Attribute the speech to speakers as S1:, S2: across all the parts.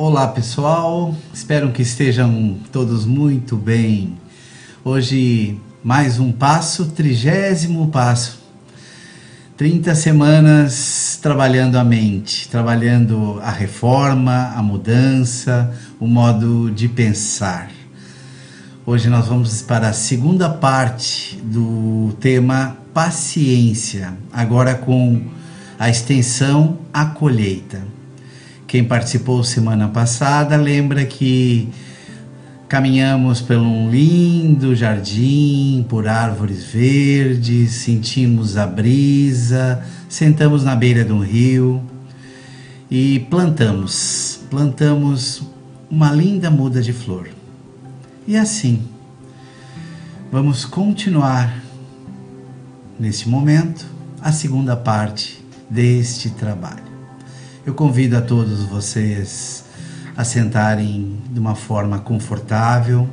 S1: Olá pessoal, espero que estejam todos muito bem. Hoje mais um passo, trigésimo passo. 30 semanas trabalhando a mente, trabalhando a reforma, a mudança, o modo de pensar. Hoje nós vamos para a segunda parte do tema paciência, agora com a extensão à colheita. Quem participou semana passada lembra que caminhamos por um lindo jardim, por árvores verdes, sentimos a brisa, sentamos na beira de um rio e plantamos, plantamos uma linda muda de flor. E assim, vamos continuar neste momento a segunda parte deste trabalho. Eu convido a todos vocês a sentarem de uma forma confortável,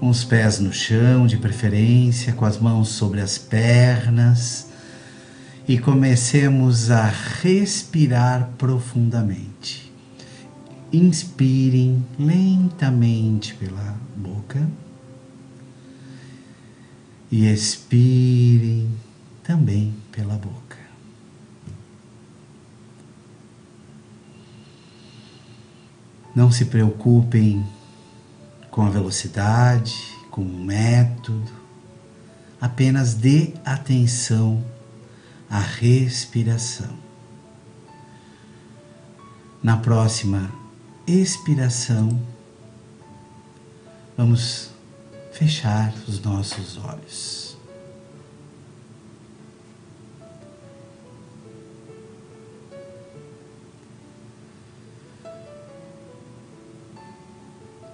S1: os pés no chão, de preferência, com as mãos sobre as pernas, e comecemos a respirar profundamente. Inspirem lentamente pela boca e expirem também pela boca. Não se preocupem com a velocidade, com o método, apenas dê atenção à respiração. Na próxima expiração, vamos fechar os nossos olhos.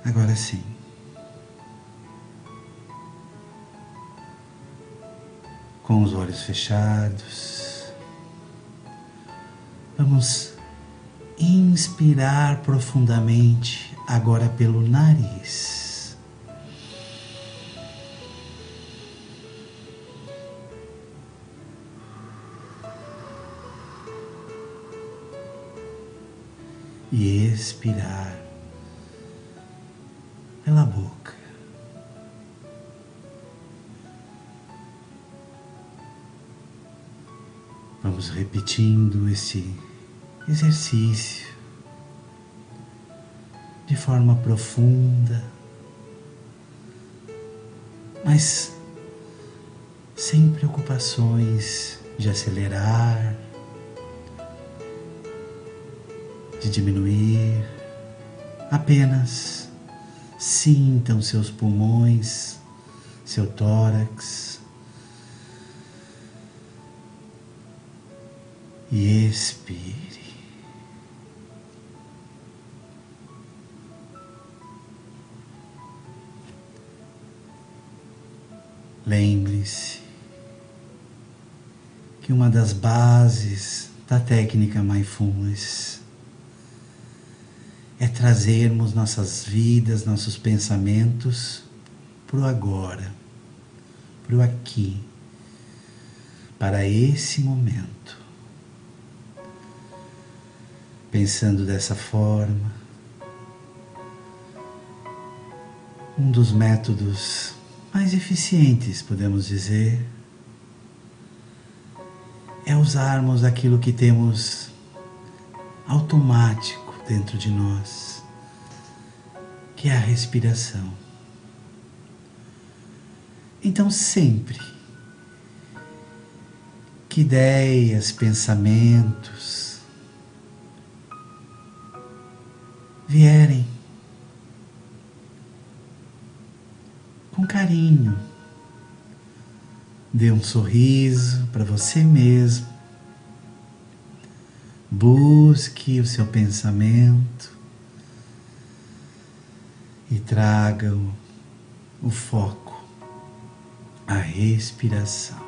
S1: Agora sim. Com os olhos fechados, vamos inspirar profundamente agora pelo nariz. E expirar pela boca. Vamos repetindo esse exercício de forma profunda, mas sem preocupações de acelerar, de diminuir, apenas Sintam seus pulmões, seu tórax. E expire. Lembre-se que uma das bases da técnica Mindfulness trazermos nossas vidas, nossos pensamentos para o agora, para o aqui, para esse momento. Pensando dessa forma, um dos métodos mais eficientes, podemos dizer, é usarmos aquilo que temos automático dentro de nós, que é a respiração. Então, sempre que ideias, pensamentos vierem com carinho, dê um sorriso para você mesmo Busque o seu pensamento e traga o, o foco, a respiração.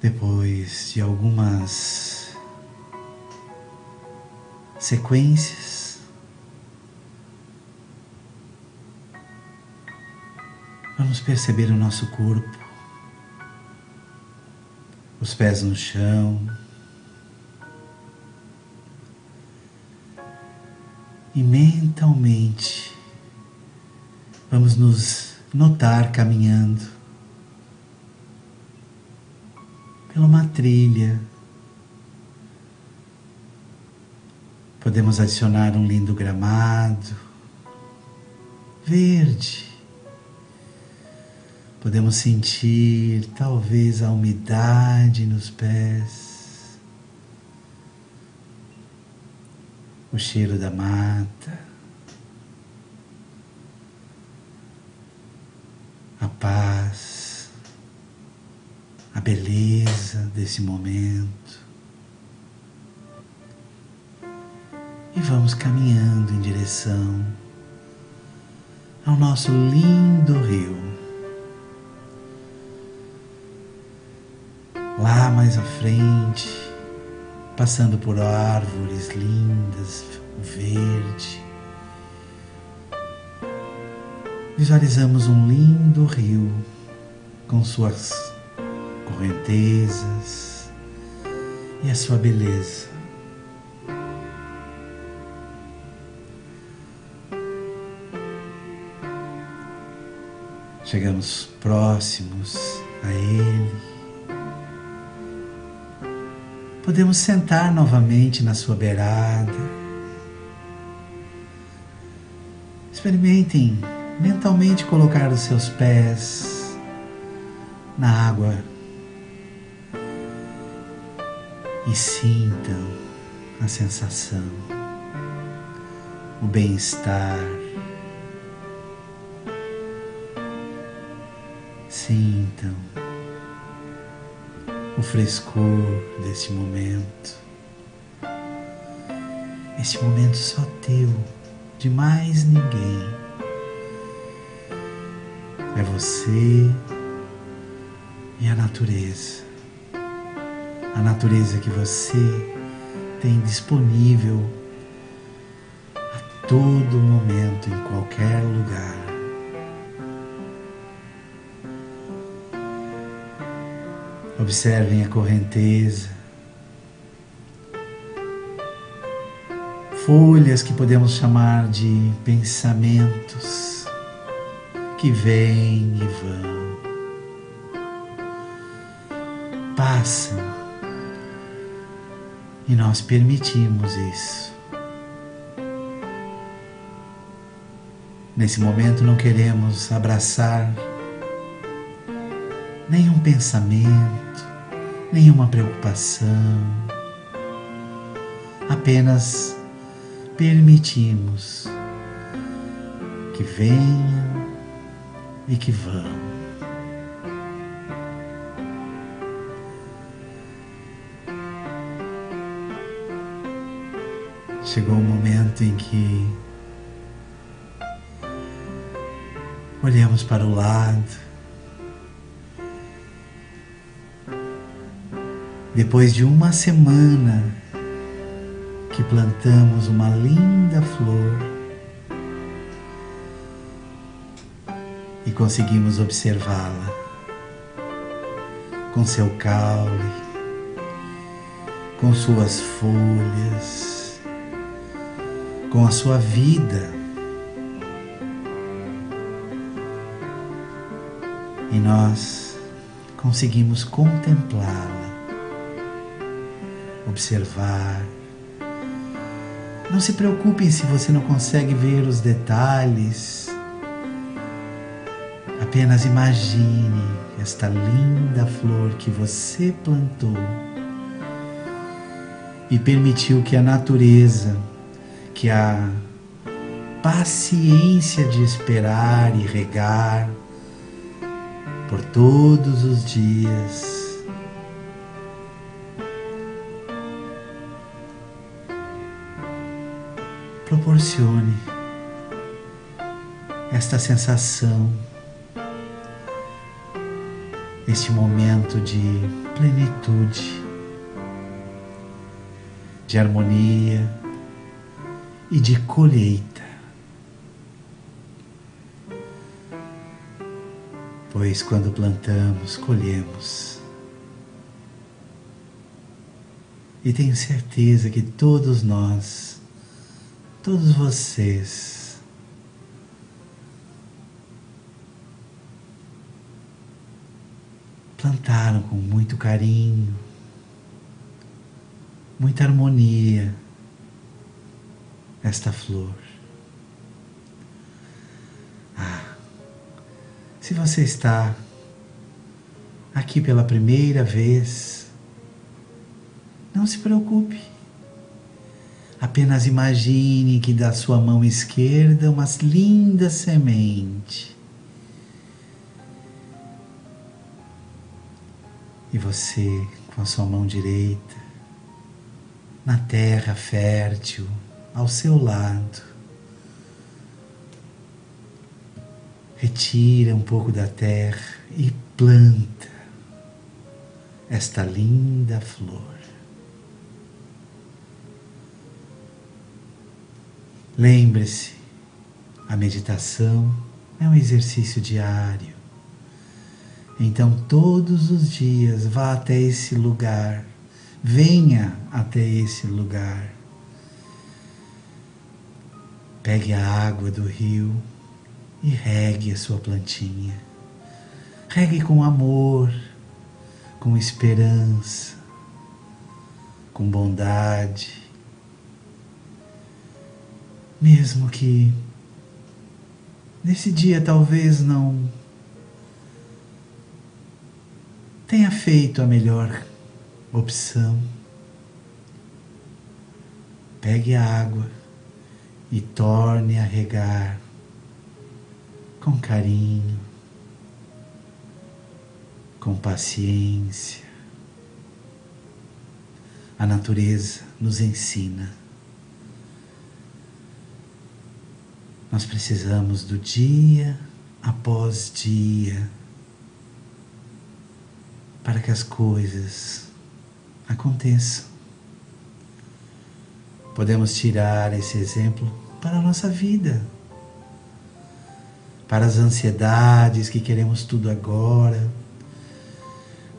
S1: Depois de algumas sequências, vamos perceber o nosso corpo os pés no chão. E mentalmente vamos nos notar caminhando pela uma trilha. Podemos adicionar um lindo gramado verde. Podemos sentir talvez a umidade nos pés, o cheiro da mata, a paz, a beleza desse momento. E vamos caminhando em direção ao nosso lindo rio. Lá mais à frente, passando por árvores lindas, verde, visualizamos um lindo rio com suas correntezas e a sua beleza. Chegamos próximos a ele Podemos sentar novamente na sua beirada. Experimentem mentalmente colocar os seus pés na água e sintam a sensação, o bem-estar. Sintam o frescor desse momento. Esse momento só teu, de mais ninguém. É você e a natureza. A natureza que você tem disponível a todo momento, em qualquer lugar. Observem a correnteza, folhas que podemos chamar de pensamentos que vêm e vão, passam. E nós permitimos isso. Nesse momento não queremos abraçar nenhum pensamento, nenhuma preocupação. Apenas permitimos que venham e que vão. Chegou um momento em que olhamos para o lado Depois de uma semana que plantamos uma linda flor e conseguimos observá-la com seu caule, com suas folhas, com a sua vida. E nós conseguimos contemplá-la observar. Não se preocupem se você não consegue ver os detalhes. Apenas imagine esta linda flor que você plantou e permitiu que a natureza, que a paciência de esperar e regar por todos os dias proporcione esta sensação, este momento de plenitude, de harmonia e de colheita. Pois quando plantamos, colhemos. E tenho certeza que todos nós, todos vocês, plantaram com muito carinho, muita harmonia esta flor. Ah, se você está aqui pela primeira vez, não se preocupe. Apenas imagine que da sua mão esquerda uma linda semente. E você, com a sua mão direita, na terra fértil, ao seu lado, retira um pouco da terra e planta esta linda flor. Lembre-se, a meditação é um exercício diário. Então, todos os dias, vá até esse lugar, venha até esse lugar. Pegue a água do rio e regue a sua plantinha. Regue com amor, com esperança, com bondade. Mesmo que nesse dia talvez não tenha feito a melhor opção, pegue a água e torne a regar com carinho com paciência. A natureza nos ensina. Nós precisamos do dia após dia para que as coisas aconteçam. Podemos tirar esse exemplo para a nossa vida, para as ansiedades que queremos tudo agora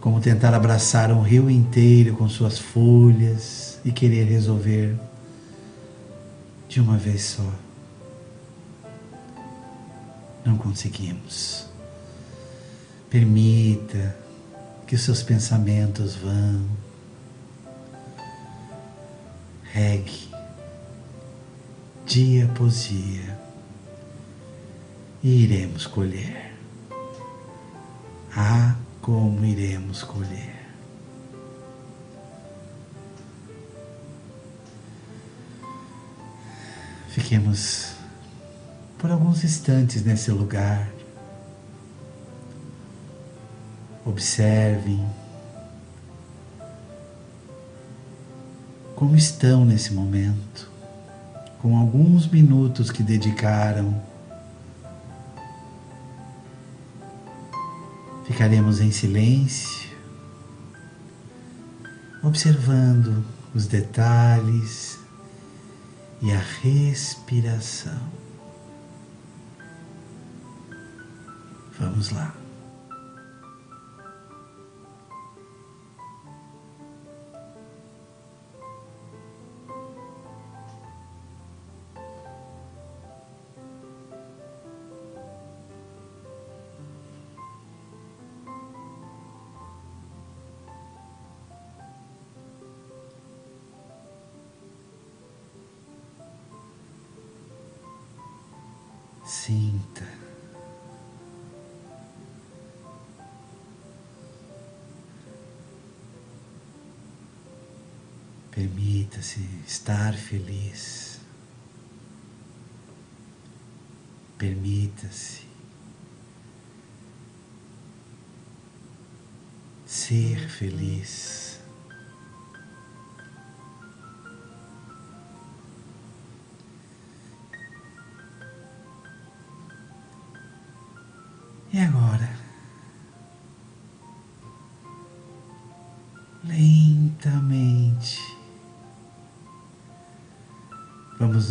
S1: como tentar abraçar um rio inteiro com suas folhas e querer resolver de uma vez só. Não conseguimos. Permita que os seus pensamentos vão. Regue dia após dia e iremos colher. Ah, como iremos colher. Fiquemos por alguns instantes nesse lugar. Observem como estão nesse momento, com alguns minutos que dedicaram Ficaremos em silêncio, observando os detalhes e a respiração. Vamos lá. Sinta. Permita-se estar feliz. Permita-se ser feliz.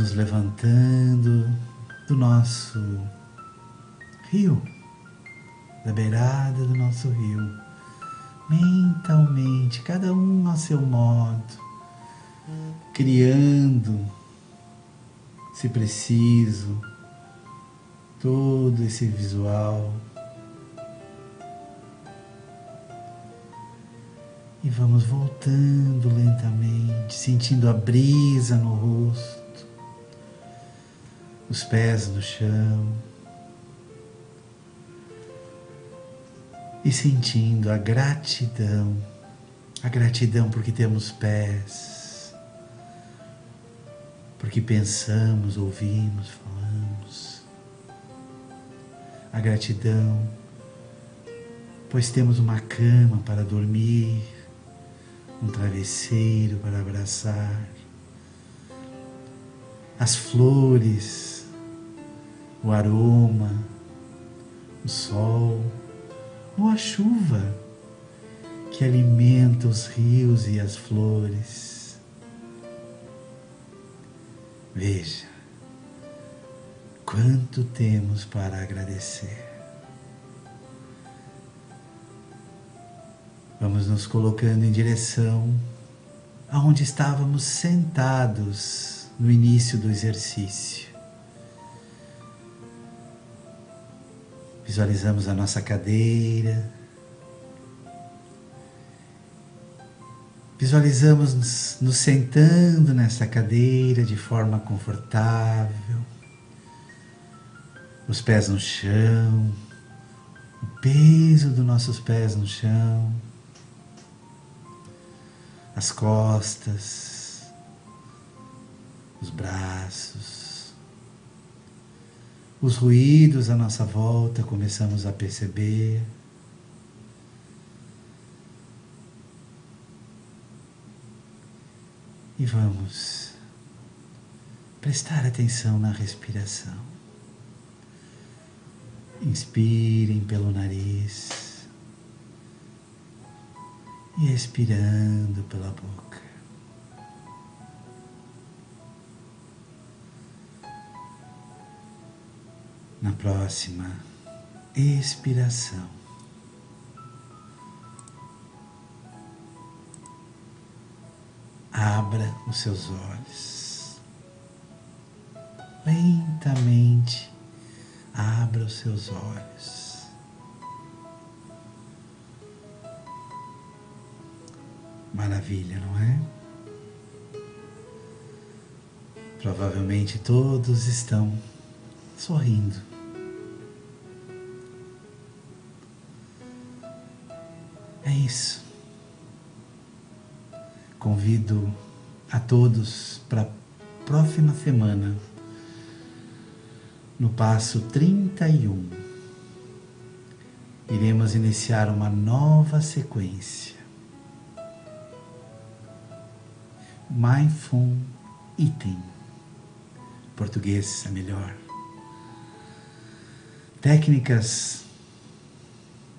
S1: Nos levantando do nosso rio, da beirada do nosso rio, mentalmente, cada um ao seu modo, criando, se preciso, todo esse visual. E vamos voltando lentamente, sentindo a brisa no rosto, os pés no chão. E sentindo a gratidão, a gratidão porque temos pés, porque pensamos, ouvimos, falamos. A gratidão, pois temos uma cama para dormir um travesseiro para abraçar, as flores, o aroma, o sol ou a chuva que alimenta os rios e as flores. Veja quanto temos para agradecer. Vamos nos colocando em direção aonde estávamos sentados no início do exercício. Visualizamos a nossa cadeira. Visualizamos nos, sentando nessa cadeira de forma confortável, os pés no chão, o peso dos nossos pés no chão. As costas, os braços, os ruídos à nossa volta começamos a perceber. E vamos prestar atenção na respiração. Inspirem pelo nariz e expirando pela boca. Na próxima expiração, abra os seus olhos. Lentamente abra os seus olhos. Maravilha, não é? Provavelmente todos estão sorrindo. É isso. Convido a todos para a próxima semana, no passo 31. Iremos iniciar uma nova sequência Mindful Eating. Português é melhor. Técnicas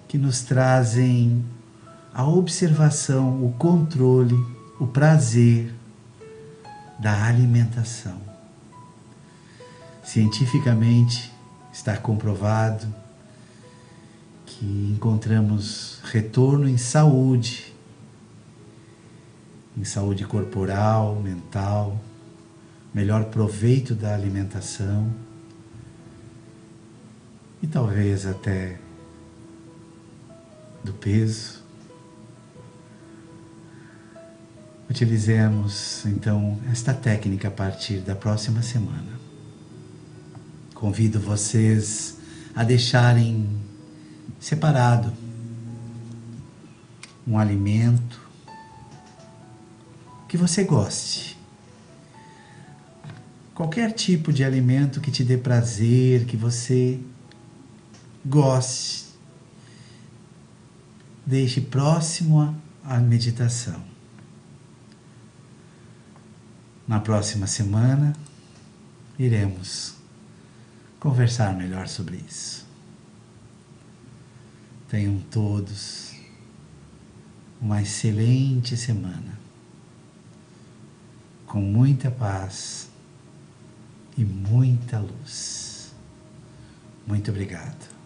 S1: que nos trazem a observação, o controle, o prazer da alimentação. Cientificamente está comprovado que encontramos retorno em saúde em saúde corporal, mental, melhor proveito da alimentação e talvez até do peso. Utilizemos então esta técnica a partir da próxima semana. Convido vocês a deixarem separado um alimento que você goste. Qualquer tipo de alimento que te dê prazer, que você goste. Deixe próximo à meditação. Na próxima semana, iremos conversar melhor sobre isso. Tenham todos uma excelente semana com muita paz e muita luz. Muito obrigado.